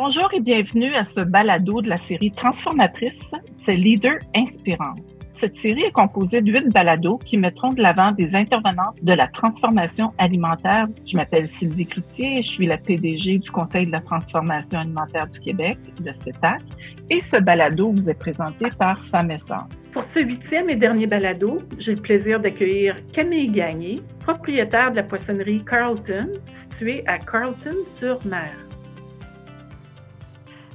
Bonjour et bienvenue à ce balado de la série Transformatrice, c'est Leader Inspirante. Cette série est composée de huit balados qui mettront de l'avant des intervenantes de la transformation alimentaire. Je m'appelle Sylvie Cloutier je suis la PDG du Conseil de la transformation alimentaire du Québec, le CETAC. Et ce balado vous est présenté par Femmes Pour ce huitième et dernier balado, j'ai le plaisir d'accueillir Camille Gagné, propriétaire de la poissonnerie Carlton, située à Carlton-sur-Mer.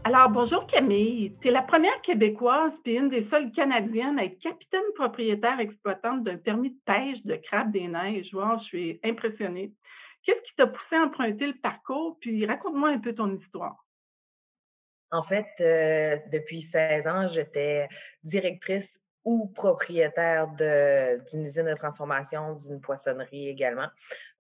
Alors, bonjour Camille. Tu es la première Québécoise puis une des seules Canadiennes à être capitaine propriétaire exploitante d'un permis de pêche de crabe des neiges. Je suis impressionnée. Qu'est-ce qui t'a poussé à emprunter le parcours? Puis raconte-moi un peu ton histoire. En fait, euh, depuis 16 ans, j'étais directrice ou propriétaire d'une usine de transformation, d'une poissonnerie également.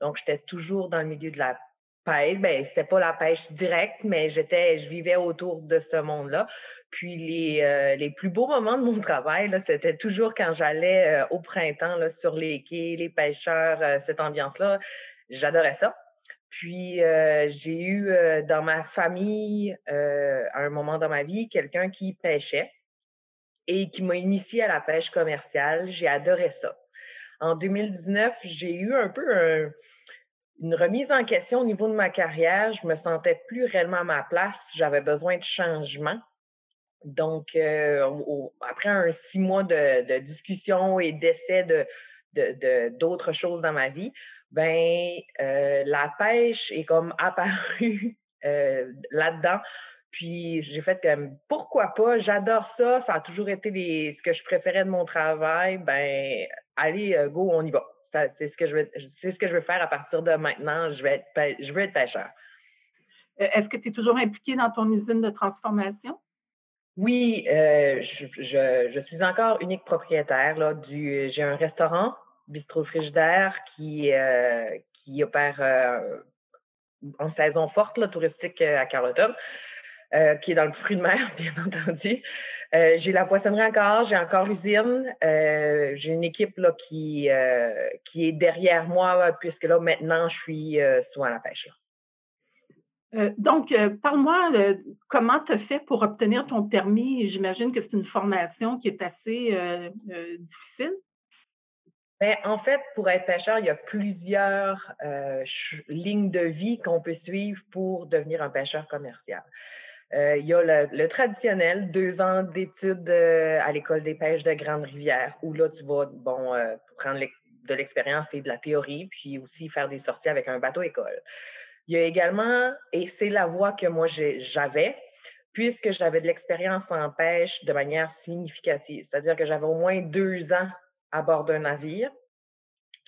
Donc, j'étais toujours dans le milieu de la pêche. Ben, c'était pas la pêche directe, mais j'étais, je vivais autour de ce monde-là. Puis les, euh, les plus beaux moments de mon travail, c'était toujours quand j'allais euh, au printemps là, sur les quais, les pêcheurs, euh, cette ambiance-là. J'adorais ça. Puis j'ai eu dans ma famille, à un moment dans ma vie, quelqu'un qui pêchait et qui m'a initié à la pêche commerciale. J'ai adoré ça. En 2019, j'ai eu un peu un, une remise en question au niveau de ma carrière. Je me sentais plus réellement à ma place. J'avais besoin de changement. Donc, euh, après un six mois de, discussion et d'essai de, d'autres choses dans ma vie, ben euh, la pêche est comme apparue euh, là-dedans. Puis j'ai fait comme pourquoi pas, j'adore ça, ça a toujours été ce que je préférais de mon travail. Ben allez, go, on y va c'est ce que je veux, c'est ce que je veux faire à partir de maintenant. Je vais être, je veux être pêcheur. Euh, est-ce que tu es toujours impliqué dans ton usine de transformation? Oui, euh, je, suis encore unique propriétaire là, du. J'ai un restaurant, bistrot frigidaire, qui, euh, qui opère en saison forte, là, touristique à Carleton, qui est dans le fruit de mer, bien entendu. Euh, j'ai la poissonnerie encore, j'ai encore l'usine. Euh, j'ai une équipe là, qui, euh, qui est derrière moi, puisque là, maintenant, je suis souvent à la pêche. donc, parle-moi comment tu as fait pour obtenir ton permis? J'imagine que c'est une formation qui est assez difficile. Bien, en fait, pour être pêcheur, il y a plusieurs lignes de vie qu'on peut suivre pour devenir un pêcheur commercial. Euh, il y a le, traditionnel, deux ans d'études euh, à l'école des pêches de Grande-Rivière, où là, tu vas bon, euh, prendre de l'expérience et de la théorie, puis aussi faire des sorties avec un bateau-école. Il y a également, et c'est la voie que moi j'avais, puisque j'avais de l'expérience en pêche de manière significative, c'est-à-dire que j'avais au moins deux ans à bord d'un navire.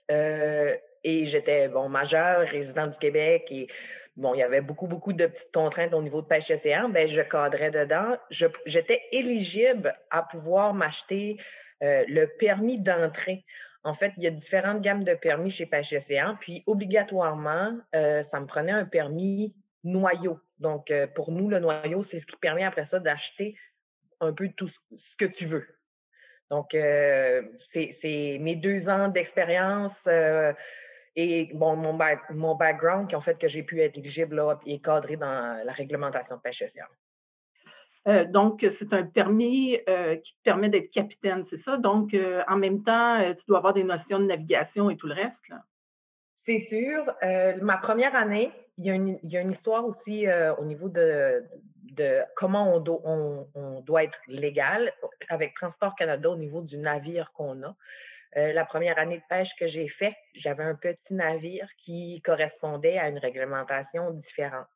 et j'étais bon majeur, résident du Québec et bon, il y avait beaucoup, beaucoup de petites contraintes au niveau de pêche océan, ben, je cadrais dedans. J'étais éligible à pouvoir m'acheter euh, le permis d'entrée. En fait, il y a différentes gammes de permis chez Pêche Océan, puis obligatoirement, euh, ça me prenait un permis noyau. Donc, euh, pour nous, le noyau, c'est ce qui permet après ça d'acheter un peu tout ce que tu veux. Donc, c'est mes deux ans d'expérience et bon, mon, mon background qui ont fait que j'ai pu être éligible là, et cadré dans la réglementation de pêche. Euh, donc, c'est un permis euh, qui te permet d'être capitaine, c'est ça? Donc, euh, en même temps, tu dois avoir des notions de navigation et tout le reste. C'est sûr. ma première année, il y, a une, il y a une histoire aussi au niveau de, de comment on, on, on, doit être légal avec Transport Canada au niveau du navire qu'on a. Euh, la première année de pêche que j'ai fait, j'avais un petit navire qui correspondait à une réglementation différente.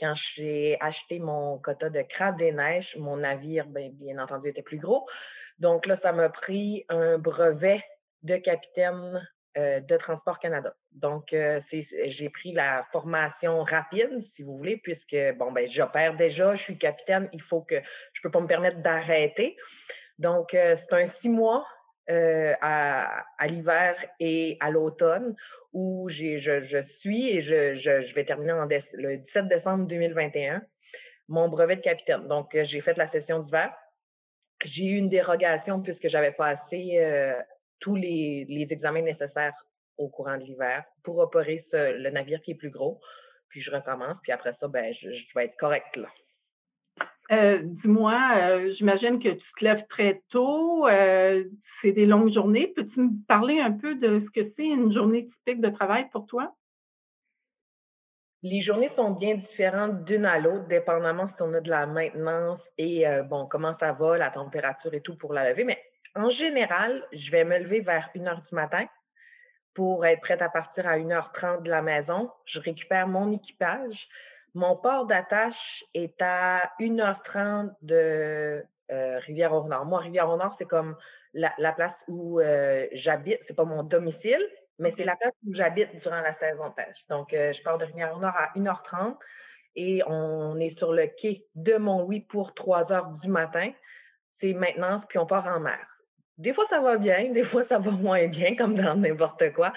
Quand j'ai acheté mon quota de crabe des neiges, mon navire, bien, bien entendu, était plus gros. Donc là, ça m'a pris un brevet de capitaine euh, de Transport Canada. Donc, euh, j'ai pris la formation rapide, si vous voulez, puisque, bon, ben, j'opère déjà, je suis capitaine, il faut que je peux pas me permettre d'arrêter. Donc, c'est un six mois euh, à, l'hiver et à l'automne, où je, suis et je, vais terminer le 17 décembre 2021 mon brevet de capitaine. Donc, euh, j'ai fait la session d'hiver. J'ai eu une dérogation puisque j'avais passé euh, tous les, examens nécessaires au courant de l'hiver pour opérer le navire qui est plus gros. Puis je recommence, puis après ça, ben, je, vais être correct là. Euh, dis-moi, euh, j'imagine que tu te lèves très tôt, euh, c'est des longues journées. Peux-tu me parler un peu de ce que c'est une journée typique de travail pour toi? Les journées sont bien différentes d'une à l'autre, dépendamment si on a de la maintenance et bon, comment ça va, la température et tout pour la lever. Mais en général, je vais me lever vers 1 heure du matin pour être prête à partir à 1h30 de la maison. Je récupère mon équipage. Mon port d'attache est à 1h30 de euh, Rivière-au-Nord. Moi, Rivière-au-Nord, c'est comme la, place où euh, j'habite. C'est pas mon domicile, mais c'est la place où j'habite durant la saison de pêche. Donc, euh, je pars de Rivière-au-Nord à 1h30 et on est sur le quai de Mont-Louis pour 3 h du matin. C'est maintenance, puis on part en mer. Des fois, ça va bien, des fois, ça va moins bien, comme dans n'importe quoi.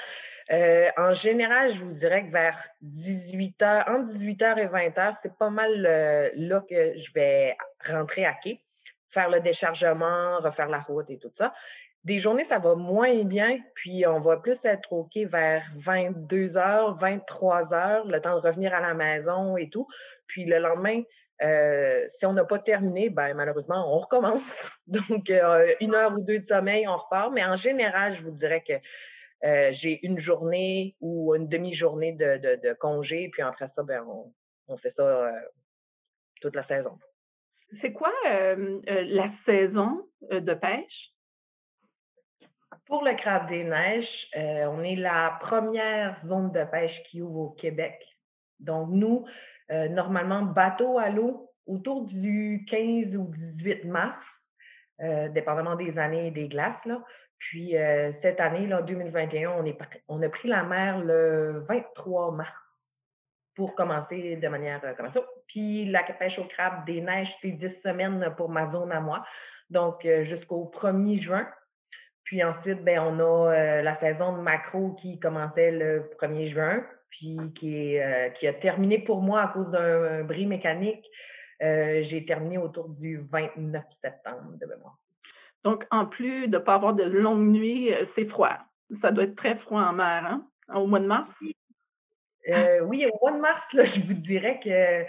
Euh, en général, je vous dirais que vers 18h, entre 18h et 20h, c'est pas mal euh, là que je vais rentrer à quai, faire le déchargement, refaire la route et tout ça. Des journées, ça va moins bien, puis on va plus être au quai vers 22h, 23h, le temps de revenir à la maison et tout. Puis le lendemain, euh, si on n'a pas terminé, ben, malheureusement, on recommence. Donc, une heure ou deux de sommeil, on repart. Mais en général, je vous dirais que euh, j'ai une journée ou une demi-journée de, congé, puis après ça, ben, on, fait ça euh, toute la saison. C'est quoi euh, la saison de pêche? Pour le crabe des neiges, on est la première zone de pêche qui ouvre au Québec. Donc, nous, normalement, bateau à l'eau autour du 15 ou 18 mars, dépendamment des années et des glaces. Là. Puis euh, cette année, là, 2021, on, on a pris la mer le 23 mars pour commencer de manière euh, comme ça. Puis la pêche au crabe des neiges, c'est 10 semaines pour ma zone à moi, donc euh, jusqu'au 1er juin. Puis ensuite, ben, on a la saison de macro qui commençait le 1er juin, puis qui, qui a terminé pour moi à cause d'un bris mécanique. J'ai terminé autour du 29 septembre de mémoire. Donc, en plus de ne pas avoir de longues nuits, euh, c'est froid. Ça doit être très froid en mer, hein? Au mois de mars? Euh, oui, au mois de mars, je vous dirais que euh,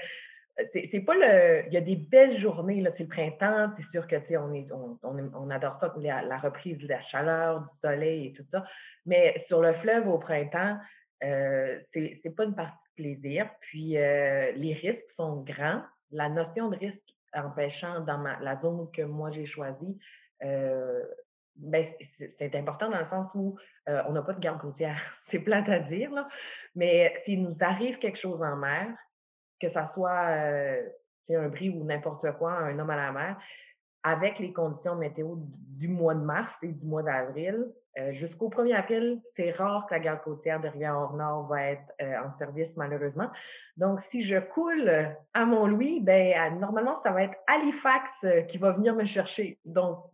c'est pas le. Il y a des belles journées, c'est le printemps, c'est sûr que on, est, on, on, adore ça, la, reprise de la chaleur, du soleil et tout ça. Mais sur le fleuve au printemps, euh, c'est pas une partie de plaisir. Puis les risques sont grands. La notion de risque en pêchant dans ma, la zone que moi j'ai choisie, euh, ben, c'est important dans le sens où euh, on n'a pas de garde côtière. c'est plate à dire, là. mais s'il nous arrive quelque chose en mer, que ça soit euh, un bris ou n'importe quoi, un homme à la mer, avec les conditions météo du mois de mars et du mois d'avril, jusqu'au 1er avril, c'est rare que la garde côtière de Rivière-Nord va être en service, malheureusement. Donc, si je coule à Mont-Louis, ben, normalement, ça va être Halifax qui va venir me chercher. Donc,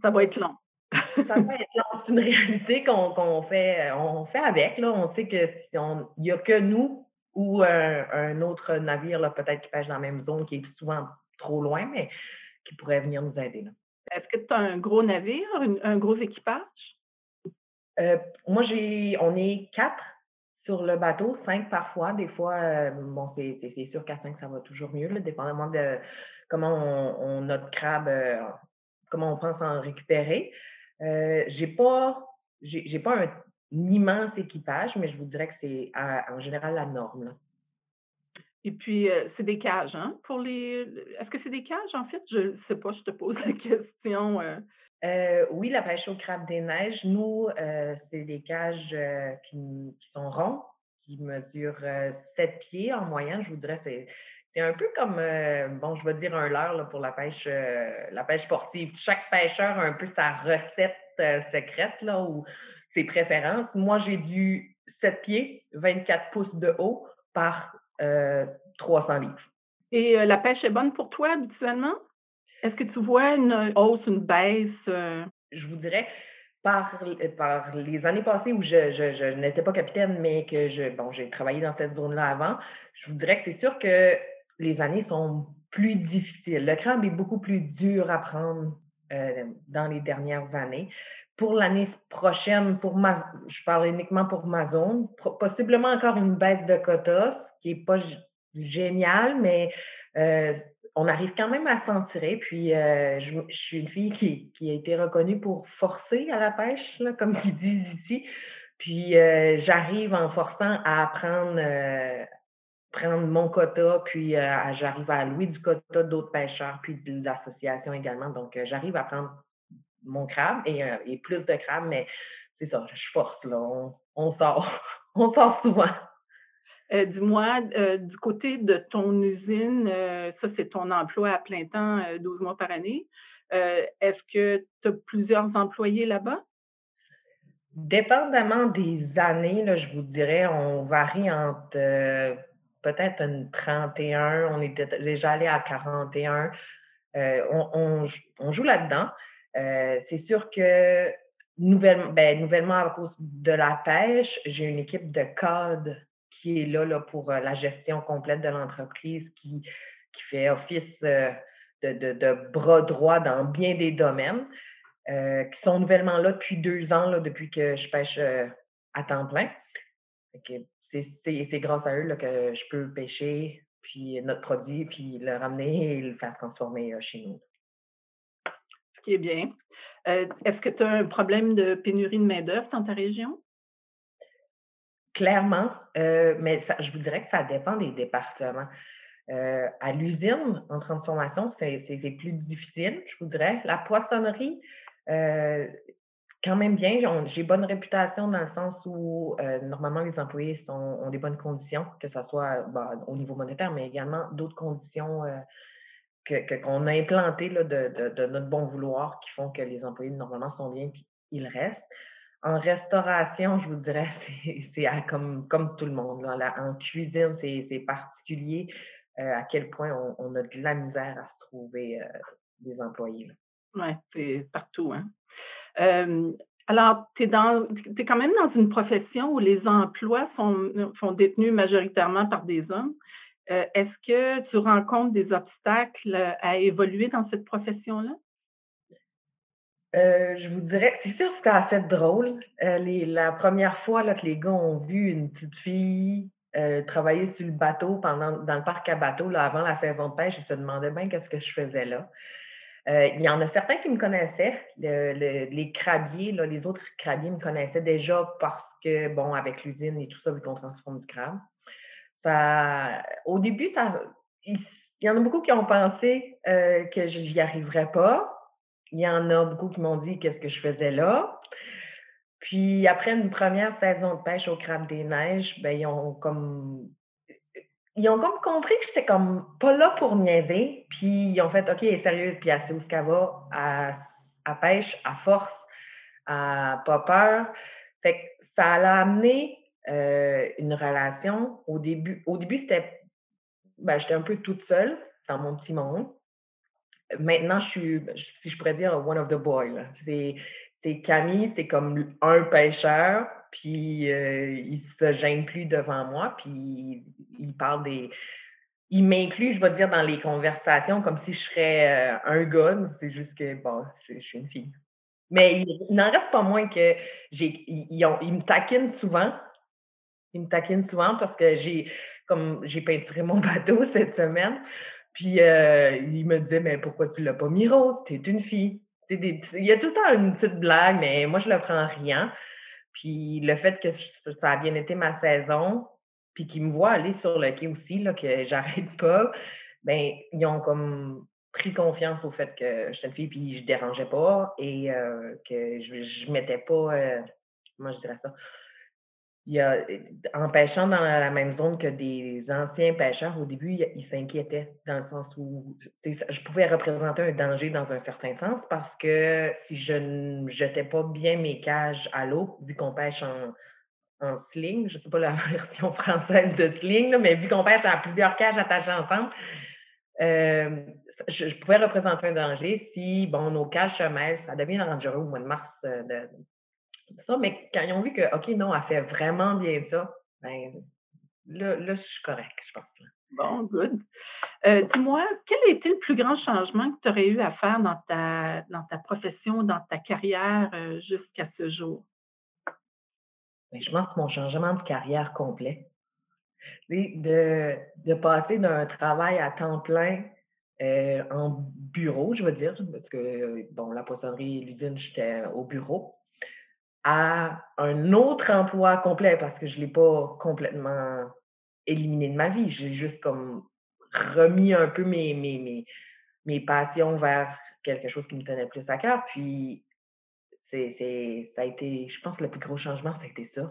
ça va être long. ça va être long. C'est une réalité qu'on fait, on fait avec. Là. On sait que il n'y a que nous ou un, autre navire, peut-être qui pêche dans la même zone, qui est souvent trop loin, mais qui pourrait venir nous aider. Est-ce que tu as un gros navire, un, gros équipage? Euh, moi, j'ai, on est quatre sur le bateau, cinq parfois. Des fois, euh, bon, c'est sûr qu'à cinq, ça va toujours mieux, dépendamment de comment on, notre crabe euh, comment on pense en récupérer. Euh, j'ai pas, j'ai, pas un, immense équipage, mais je vous dirais que c'est en général la norme. Et puis, euh, c'est des cages, hein? Pour les. Est-ce que c'est des cages, en fait? Je ne sais pas, je te pose la question. Euh. Euh, oui, la pêche au crabe des neiges, nous, c'est des cages qui, qui, sont ronds, qui mesurent 7 pieds en moyenne. Je vous dirais, c'est c'est un peu comme, euh, bon, je vais dire un leurre pour la pêche, euh, la pêche sportive. Chaque pêcheur a un peu sa recette euh, secrète là, ou ses préférences. Moi, j'ai du 7 pieds, 24 pouces de haut par 300 livres. Et la pêche est bonne pour toi habituellement? Est-ce que tu vois une hausse, une baisse? Je vous dirais, par, par, les années passées où je, je n'étais pas capitaine, mais que je, bon, j'ai travaillé dans cette zone-là avant, je vous dirais que c'est sûr que les années sont plus difficiles. Le crabe est beaucoup plus dur à prendre euh, dans les dernières années. Pour l'année prochaine, pour je parle uniquement pour ma zone, possiblement encore une baisse de quotas, qui n'est pas géniale, mais euh, on arrive quand même à s'en tirer. Puis, je, suis une fille qui, a été reconnue pour forcer à la pêche, comme ils disent ici. Puis, j'arrive en forçant à apprendre, prendre mon quota, puis j'arrive à louer du quota d'autres pêcheurs, puis de l'association également. Donc, j'arrive à prendre mon crabe et, plus de crabes, mais c'est ça, je force, là. On, sort. on sort souvent. Euh, dis-moi, euh, du côté de ton usine, euh, ça c'est ton emploi à plein temps, 12 mois par année. Est-ce que tu as plusieurs employés là-bas? Dépendamment des années, là, je vous dirais, on varie entre peut-être une 31, on était déjà allé à 41. On, on, joue là-dedans. c'est sûr que nouvellement, ben, nouvellement, à cause de la pêche, j'ai une équipe de code qui est là, là pour la gestion complète de l'entreprise, qui, qui fait office de, de, bras droit dans bien des domaines, qui sont nouvellement là depuis deux ans, là, depuis que je pêche à temps plein. C'est grâce à eux là, que je peux pêcher puis notre produit, puis le ramener et le faire transformer chez nous. Ce qui est bien. Est-ce que tu as un problème de pénurie de main-d'œuvre dans ta région? Clairement, euh, mais je vous dirais que ça dépend des départements. À l'usine, en transformation, c'est plus difficile, je vous dirais. La poissonnerie, quand même bien. J'ai bonne réputation dans le sens où normalement les employés ont des bonnes conditions, que ce soit bah, au niveau monétaire, mais également d'autres conditions qu'on a implantées de, de, notre bon vouloir qui font que les employés normalement sont bien et ils restent. En restauration, je vous dirais, c'est comme, comme tout le monde. Là. En cuisine, c'est particulier euh, à quel point on, a de la misère à se trouver euh, des employés. Oui, c'est partout. Hein? Alors, tu es, quand même dans une profession où les emplois sont, détenus majoritairement par des hommes. Euh, est-ce que tu rencontres des obstacles à évoluer dans cette profession-là? Euh, je vous dirais, c'est sûr ce qui a fait drôle. Euh, la première fois que les gars ont vu une petite fille travailler sur le bateau pendant dans le parc à bateau avant la saison de pêche, ils se demandaient bien qu'est-ce que je faisais là. Il y en a certains qui me connaissaient, les crabiers, là, les autres crabiers me connaissaient déjà parce que, bon, avec l'usine et tout ça, vu qu'on transforme du crabe. Ça, au début, ça, il, y en a beaucoup qui ont pensé que j'y arriverais pas il y en a beaucoup qui m'ont dit qu'est-ce que je faisais là? Puis après une première saison de pêche au crabe des neiges, ben, ils ont comme ils ont comme compris que j'étais comme pas là pour niaiser. Puis ils ont fait OK, elle est sérieuse, puis elle où ce qu'elle va, à, pêche, à force, à pas peur. Fait que ça a amené euh, une relation. Au début, au début, c'était ben, j'étais un peu toute seule dans mon petit monde maintenant, je suis, si je pourrais dire, one of the boys. C'est Camille, c'est comme un pêcheur, puis euh, il se gêne plus devant moi, puis il parle des. Il m'inclut, je vais dire, dans les conversations comme si je serais euh, un gars. C'est juste que, bon, je, suis une fille. Mais il, n'en reste pas moins que j'ai. Me taquinent souvent. Ils me taquinent souvent parce que j'ai comme j'ai peinturé mon bateau cette semaine. Puis euh, il me disait, mais pourquoi tu l'as pas mis rose? T'es une fille. il y a tout le temps une petite blague, mais moi, je le prends rien. Puis le fait que ça a bien été ma saison, puis qu'ils me voient aller sur le quai aussi, là, que j'arrête pas, ben ils ont comme pris confiance au fait que j'étais une fille, puis je dérangeais pas et euh, que je ne mettais pas, euh, comment je dirais ça, il y a, en pêchant dans la même zone que des anciens pêcheurs, au début, ils s'inquiétaient dans le sens où je pouvais représenter un danger dans un certain sens parce que si je ne jetais pas bien mes cages à l'eau, vu qu'on pêche en, en sling, je ne sais pas la version française de sling, mais vu qu'on pêche à plusieurs cages attachées ensemble, euh, je, pouvais représenter un danger si, bon, nos cages se mêlent, ça devient dangereux au mois de mars euh, de, ça, mais quand ils ont vu que, OK, non, elle fait vraiment bien ça, ben là, là je suis correcte, je pense. Bon, good. Euh, dis-moi, quel a été le plus grand changement que tu aurais eu à faire dans ta, dans ta profession, dans ta carrière euh, jusqu'à ce jour? Ben, je pense que mon changement de carrière complet. De, de passer d'un travail à temps plein euh, en bureau, je veux dire, parce que, bon, la poissonnerie et l'usine, j'étais au bureau, à un autre emploi complet parce que je ne l'ai pas complètement éliminé de ma vie. J'ai juste comme remis un peu mes, mes, mes, mes passions vers quelque chose qui me tenait plus à cœur. Puis, ça a été, je pense, le plus gros changement, ça a été ça.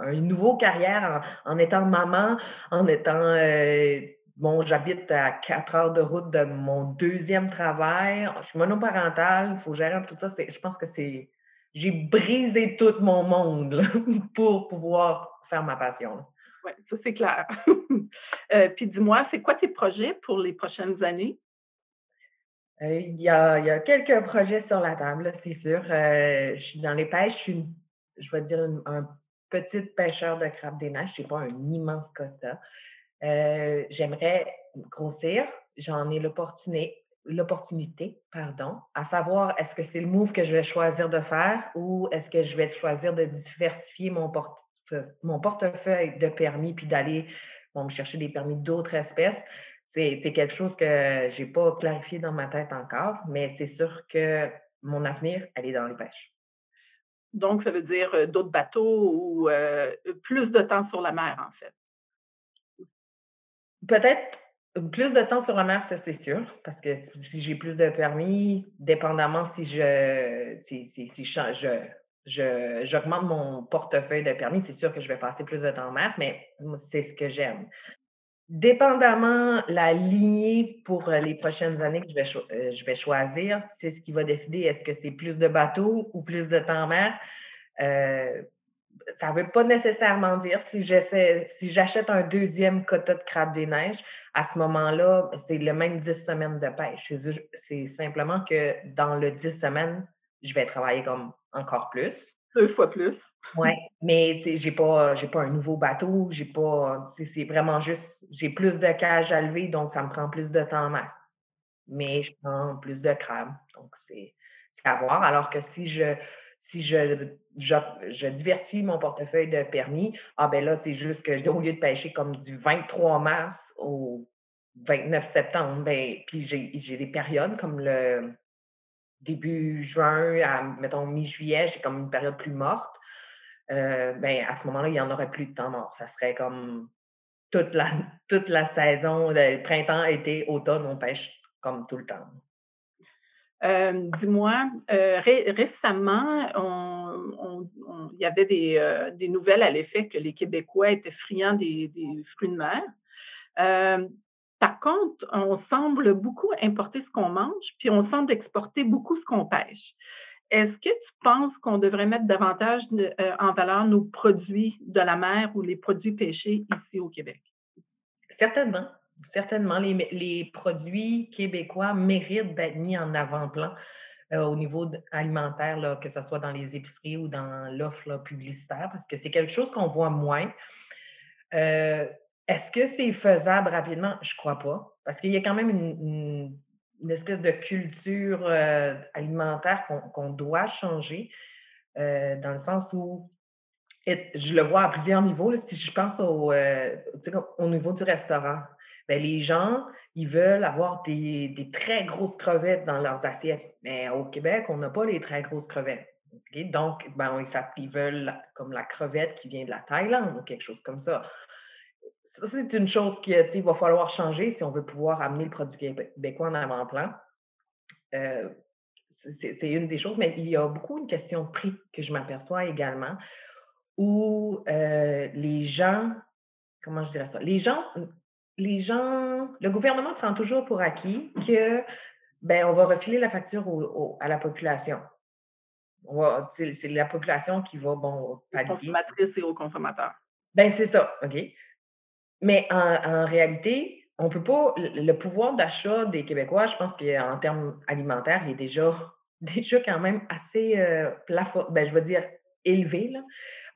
Un, nouveau carrière en, étant maman, en étant. Euh, bon, j'habite à quatre heures de route de mon deuxième travail. Je suis monoparentale, il faut gérer tout ça. je pense que c'est. J'ai brisé tout mon monde pour pouvoir faire ma passion. Oui, ça c'est clair. Euh, puis dis-moi, c'est quoi tes projets pour les prochaines années? Euh, il y, a, quelques projets sur la table, c'est sûr. Euh, je suis dans les pêches, je suis, je vais dire, un petit pêcheur de crabe des neiges. Je n'ai pas un immense quota. J'aimerais grossir. J'en ai l'opportunité, l'opportunité, pardon, à savoir est-ce que c'est le move que je vais choisir de faire ou est-ce que je vais choisir de diversifier mon, mon portefeuille de permis puis d'aller me chercher des permis d'autres espèces c'est quelque chose que je n'ai pas clarifié dans ma tête encore, mais c'est sûr que mon avenir, elle est dans les pêches. Donc, ça veut dire euh, d'autres bateaux ou euh, plus de temps sur la mer, en fait? Peut-être plus de temps sur la mer, ça c'est sûr, parce que si j'ai plus de permis, dépendamment si je si, si, si je, j'augmente mon portefeuille de permis, c'est sûr que je vais passer plus de temps en mer, mais c'est ce que j'aime. Dépendamment la lignée pour euh, les prochaines années que je vais, euh, je vais choisir, c'est ce qui va décider est-ce que c'est plus de bateaux ou plus de temps en mer? Euh, ça ne veut pas nécessairement dire si j'essaie, si j'achète un deuxième quota de crabe des neiges, à ce moment-là, c'est le même 10 semaines de pêche. C'est simplement que dans le 10 semaines, je vais travailler comme encore plus. Deux fois plus. Oui, mais j'ai pas, j'ai pas un nouveau bateau, j'ai pas. C'est vraiment juste, j'ai plus de cages à lever, donc ça me prend plus de temps en mer. Mais je prends plus de crabes, donc c'est à voir. Alors que si je si je, je, diversifie mon portefeuille de permis, ah ben là, c'est juste que au lieu de pêcher comme du 23 mars au 29 septembre, ben, puis j'ai des périodes comme le début juin à, mettons, mi-juillet, j'ai comme une période plus morte. Euh, ben, à ce moment-là, il n'y en aurait plus de temps mort. Ça serait comme toute la, toute la saison, le printemps, été, automne, on pêche comme tout le temps. Euh, dis-moi, euh, récemment, il y avait des, des nouvelles à l'effet que les Québécois étaient friands des, fruits de mer. Par contre, on semble beaucoup importer ce qu'on mange, puis on semble exporter beaucoup ce qu'on pêche. Est-ce que tu penses qu'on devrait mettre davantage euh, en valeur nos produits de la mer ou les produits pêchés ici au Québec? Certainement. Certainement. Les, produits québécois méritent d'être mis en avant-plan euh, au niveau alimentaire, que ce soit dans les épiceries ou dans l'offre publicitaire, parce que c'est quelque chose qu'on voit moins. Euh, est-ce que c'est faisable rapidement? Je ne crois pas. Parce qu'il y a quand même une, espèce de culture euh, alimentaire qu'on doit changer, dans le sens où je le vois à plusieurs niveaux. si je pense au niveau du restaurant, bien, les gens, ils veulent avoir des, très grosses crevettes dans leurs assiettes. Mais au Québec, on n'a pas les très grosses crevettes. Donc, ben, ils veulent comme la crevette qui vient de la Thaïlande ou quelque chose comme ça ça, c'est une chose qu'il va falloir changer si on veut pouvoir amener le produit québécois en avant-plan. Euh, c'est une des choses, mais il y a beaucoup une question de prix que je m'aperçois également, où euh, les gens, comment je dirais ça, les gens, les gens, le gouvernement prend toujours pour acquis que ben, on va refiler la facture à la population. C'est la population qui va, bon, pallier. Aux consommatrices et aux consommateurs. Ben, c'est ça, OK? Mais en, réalité, on peut pas. Le pouvoir d'achat des Québécois, je pense qu'en termes alimentaires, il est déjà, déjà quand même assez euh, plafond, ben, je veux dire élevé. Là.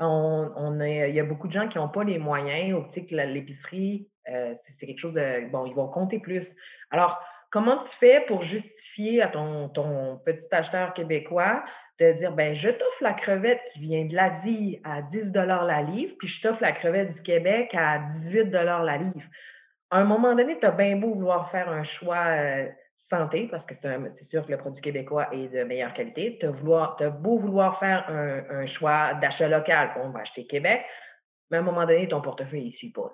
On, il y a beaucoup de gens qui n'ont pas les moyens. Au petit l'épicerie, euh, c'est quelque chose de. Bon, ils vont compter plus. Alors, comment tu fais pour justifier à ton, ton petit acheteur québécois de dire ben je t'offre la crevette qui vient de l'Asie à 10 la livre, puis je t'offre la crevette du Québec à 18 la livre? à un moment donné, tu as bien beau vouloir faire un choix euh, santé, parce que c'est sûr que le produit québécois est de meilleure qualité. Tu as, beau vouloir faire un, choix d'achat local, on va acheter Québec, mais à un moment donné, ton portefeuille ne suit pas.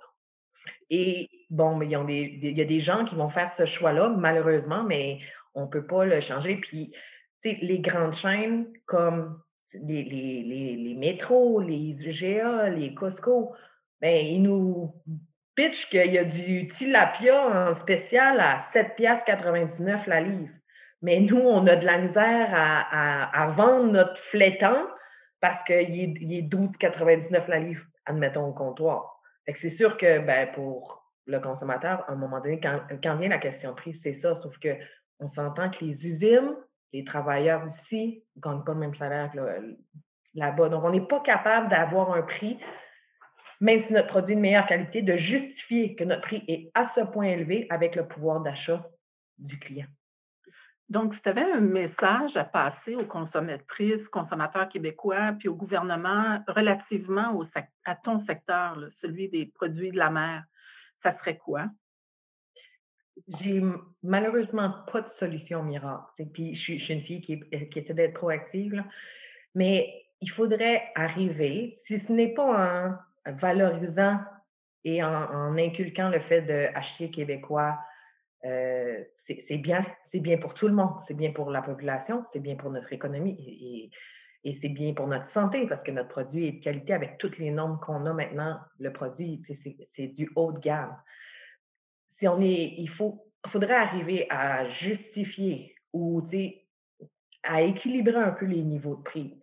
Et bon, il y, a des gens qui vont faire ce choix-là, malheureusement, mais on ne peut pas le changer. Puis, les grandes chaînes comme les, les, les, métros, les IGA, les Costco, ben, ils nous pitch qu'il y a du tilapia en spécial à 7,99 la livre. Mais nous, on a de la misère à, vendre notre flétan parce qu'il est, il est 12,99 la livre, admettons, au comptoir. c'est sûr que ben, pour le consommateur, à un moment donné, quand, vient la question prix, c'est ça. Sauf que on s'entend que les usines, les travailleurs ici ne gagnent pas le même salaire que là-bas. Donc, on n'est pas capable d'avoir un prix même si notre produit est de meilleure qualité, de justifier que notre prix est à ce point élevé avec le pouvoir d'achat du client. Donc, si tu avais un message à passer aux consommatrices, consommateurs québécois, puis au gouvernement relativement à ton secteur, celui des produits de la mer, ça serait quoi? J'ai malheureusement pas de solution miracle. Puis je suis, une fille qui, qui essaie d'être proactive, mais il faudrait arriver, si ce n'est pas un, valorisant et en, inculquant le fait d'acheter québécois, euh, c'est bien, c'est bien pour tout le monde, c'est bien pour la population, c'est bien pour notre économie et, c'est bien pour notre santé parce que notre produit est de qualité avec toutes les normes qu'on a maintenant. Le produit, c'est du haut de gamme. Si on est, il faut, faudrait arriver à justifier ou à équilibrer un peu les niveaux de prix.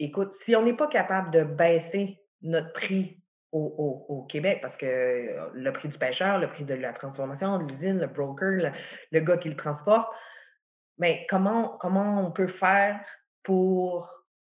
Écoute, si on n'est pas capable de baisser notre prix au, Québec parce que euh, le prix du pêcheur, le prix de la transformation, de l'usine, le broker, le, gars qui le transporte, mais comment, comment on peut faire pour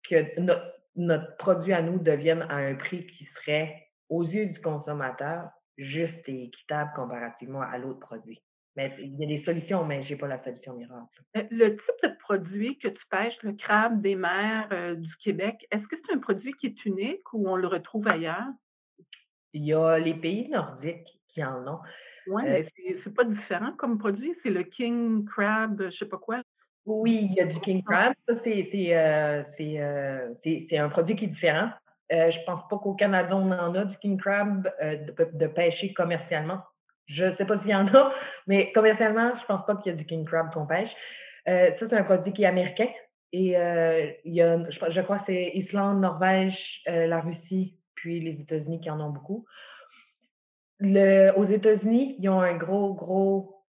que notre, notre produit à nous devienne à un prix qui serait, aux yeux du consommateur, juste et équitable comparativement à l'autre produit? Mais il y a des solutions, mais je n'ai pas la solution miracle. Euh, le type de produit que tu pêches, le crabe des mers euh, du Québec, est-ce que c'est un produit qui est unique ou on le retrouve ailleurs? Il y a les pays nordiques qui en ont. Oui, euh mais c'est pas différent comme produit. C'est le king crab, je ne sais pas quoi. Oui, il y a du king crab. Ça, c'est un produit qui est différent. je ne pense pas qu'au Canada, on en a du king crab de pêcher commercialement. Je ne sais pas s'il y en a, mais commercialement, je ne pense pas qu'il y a du king crab qu'on pêche. Euh, ça, c'est un produit qui est américain. Et euh, il y a, je, crois que c'est Islande, Norvège, euh, la Russie, puis les États-Unis qui en ont beaucoup. Aux États-Unis, ils ont un gros, gros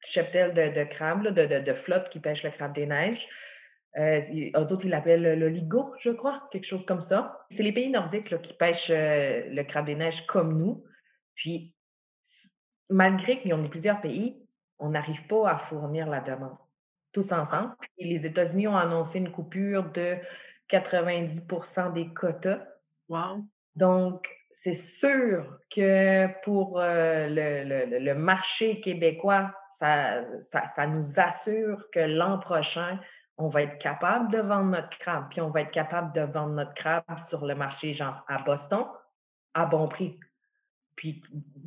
cheptel de, crabes, de, de, flotte qui pêche le crabe des neiges. Euh, eux autres, ils l'appellent le ligo, je crois, quelque chose comme ça. C'est les pays nordiques qui pêchent le crabe des neiges comme nous. Puis, malgré qu'il y en ait plusieurs pays, on n'arrive pas à fournir la demande tous ensemble. Puis les États-Unis ont annoncé une coupure de 90% des quotas. Wow! Donc, c'est sûr que pour euh, le, marché québécois, ça, ça, nous assure que l'an prochain, on va être capable de vendre notre crabe, puis on va être capable de vendre notre crabe sur le marché, genre à Boston, à bon prix. Puis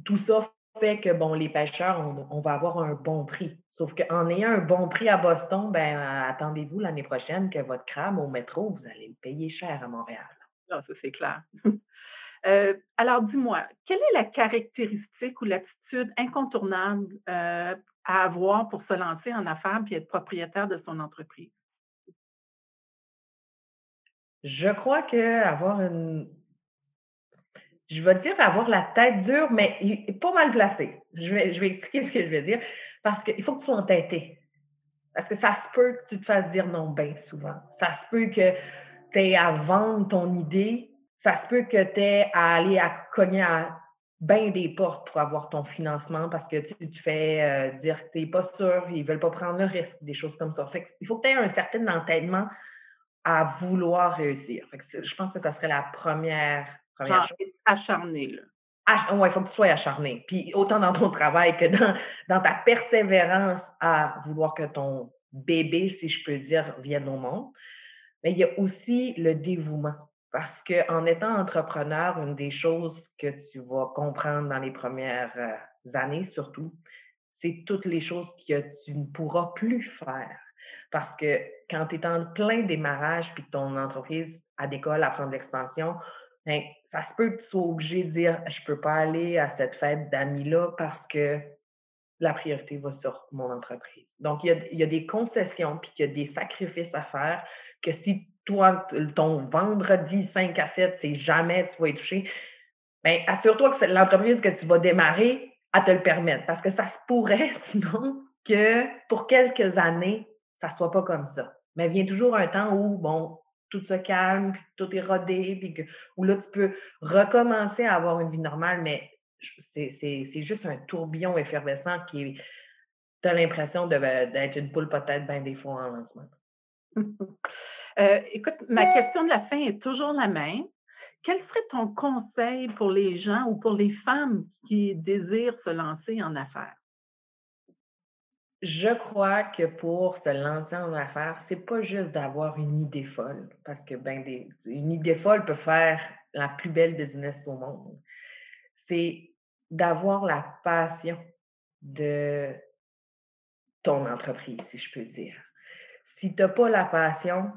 tout ça fait que, bon, les pêcheurs, on, va avoir un bon prix. Sauf qu'en ayant un bon prix à Boston, ben attendez-vous l'année prochaine que votre crabe au métro, vous allez le payer cher à Montréal. Non, ça c'est clair. Euh, alors, dis-moi, quelle est la caractéristique ou l'attitude incontournable euh, à avoir pour se lancer en affaires et être propriétaire de son entreprise? Je crois qu'avoir une je vais dire avoir la tête dure, mais pas mal placé. Je vais, je vais expliquer ce que je veux dire. Parce qu'il faut que tu sois entêté. Parce que ça se peut que tu te fasses dire non bien souvent. Ça se peut que tu aies à vendre ton idée. Ça se peut que tu aies à aller à cogner à bien des portes pour avoir ton financement parce que tu, te fais euh, dire que tu n'es pas sûr, ils ne veulent pas prendre le risque, des choses comme ça. Il faut que tu aies un certain entêtement à vouloir réussir. je pense que ça serait la première acharné, là. il faut que tu sois acharné. Puis autant dans ton travail que dans, dans ta persévérance à vouloir que ton bébé, si je peux dire, vienne au monde. Mais il y a aussi le dévouement. Parce qu'en étant entrepreneur, une des choses que tu vas comprendre dans les premières euh, années surtout, c'est toutes les choses que tu ne pourras plus faire. Parce que quand tu es en plein démarrage puis que ton entreprise a d'école à prendre l'expansion, ben, ça se peut que tu sois obligé de dire je peux pas aller à cette fête d'amis-là parce que la priorité va sur mon entreprise. Donc, il y a, des concessions puis il y a des sacrifices à faire que si toi, ton vendredi 5 à 7, c'est jamais tu vas y toucher, bien, assure-toi que l'entreprise que tu vas démarrer, à te le permettre. Parce que ça se pourrait sinon que pour quelques années, ça soit pas comme ça. Mais il vient toujours un temps où, bon, tout se calme, puis tout est rodé, puis que, où là, tu peux recommencer à avoir une vie normale, mais c'est juste un tourbillon effervescent qui tu as l'impression d'être une poule peut-être bien des fois en lancement. Euh, écoute, ma question de la fin est toujours la même. Quel serait ton conseil pour les gens ou pour les femmes qui désirent se lancer en affaires? Je crois que pour se lancer en affaires, c'est pas juste d'avoir une idée folle, parce que ben une idée folle peut faire la plus belle business au monde. C'est d'avoir la passion de ton entreprise, si je peux dire. Si tu n'as pas la passion,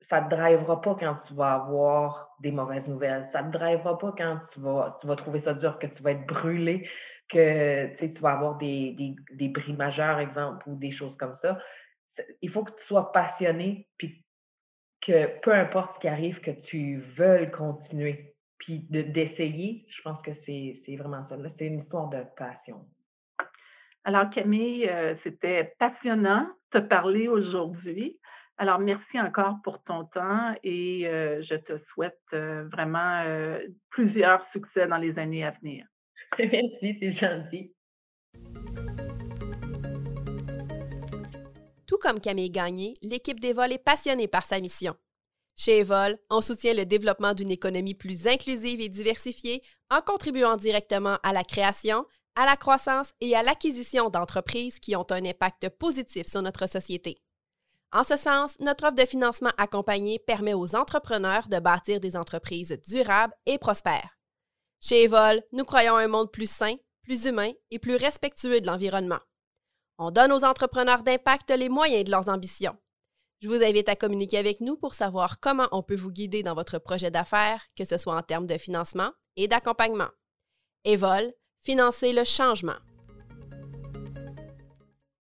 ça ne te drivera pas quand tu vas avoir des mauvaises nouvelles. Ça ne te drivera pas quand tu vas, tu vas trouver ça dur, que tu vas être brûlé, que tu vas avoir des, des, bris majeurs, exemple, ou des choses comme ça. Il faut que tu sois passionné, puis que peu importe ce qui arrive, que tu veuilles continuer. Puis d'essayer, je pense que c'est vraiment ça. C'est une histoire de passion. Alors, Camille, euh, c'était passionnant de te parler aujourd'hui. Alors, merci encore pour ton temps et euh, je te souhaite euh, vraiment plusieurs succès dans les années à venir. merci, c'est gentil. Tout comme Camille Gagné, l'équipe d'Evol est passionnée par sa mission. Chez Evol, on soutient le développement d'une économie plus inclusive et diversifiée en contribuant directement à la création, à la croissance et à l'acquisition d'entreprises qui ont un impact positif sur notre société. En ce sens, notre offre de financement accompagné permet aux entrepreneurs de bâtir des entreprises durables et prospères. Chez Evol, nous croyons un monde plus sain, plus humain et plus respectueux de l'environnement. On donne aux entrepreneurs d'impact les moyens de leurs ambitions. Je vous invite à communiquer avec nous pour savoir comment on peut vous guider dans votre projet d'affaires, que ce soit en termes de financement et d'accompagnement. Evol, financer le changement.